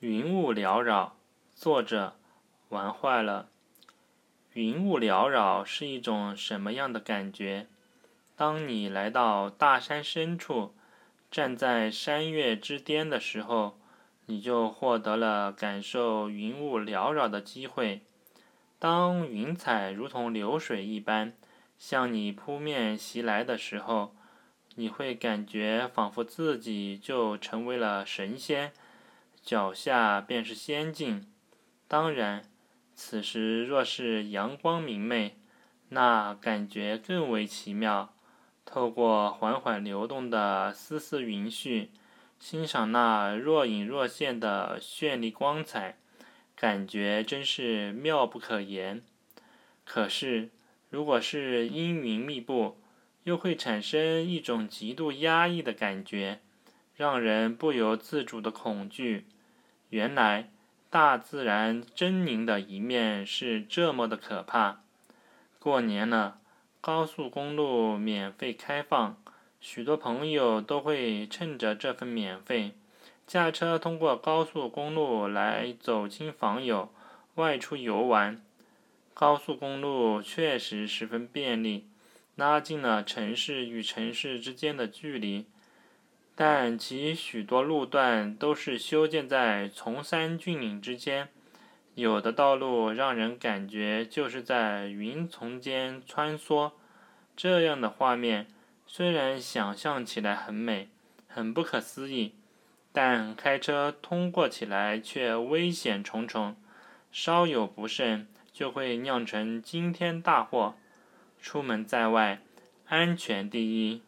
云雾缭绕，作者玩坏了。云雾缭绕是一种什么样的感觉？当你来到大山深处，站在山岳之巅的时候，你就获得了感受云雾缭绕的机会。当云彩如同流水一般向你扑面袭来的时候，你会感觉仿佛自己就成为了神仙。脚下便是仙境。当然，此时若是阳光明媚，那感觉更为奇妙。透过缓缓流动的丝丝云絮，欣赏那若隐若现的绚丽光彩，感觉真是妙不可言。可是，如果是阴云密布，又会产生一种极度压抑的感觉，让人不由自主的恐惧。原来，大自然狰狞的一面是这么的可怕。过年了，高速公路免费开放，许多朋友都会趁着这份免费，驾车通过高速公路来走亲访友、外出游玩。高速公路确实十分便利，拉近了城市与城市之间的距离。但其许多路段都是修建在崇山峻岭之间，有的道路让人感觉就是在云丛间穿梭。这样的画面虽然想象起来很美、很不可思议，但开车通过起来却危险重重，稍有不慎就会酿成惊天大祸。出门在外，安全第一。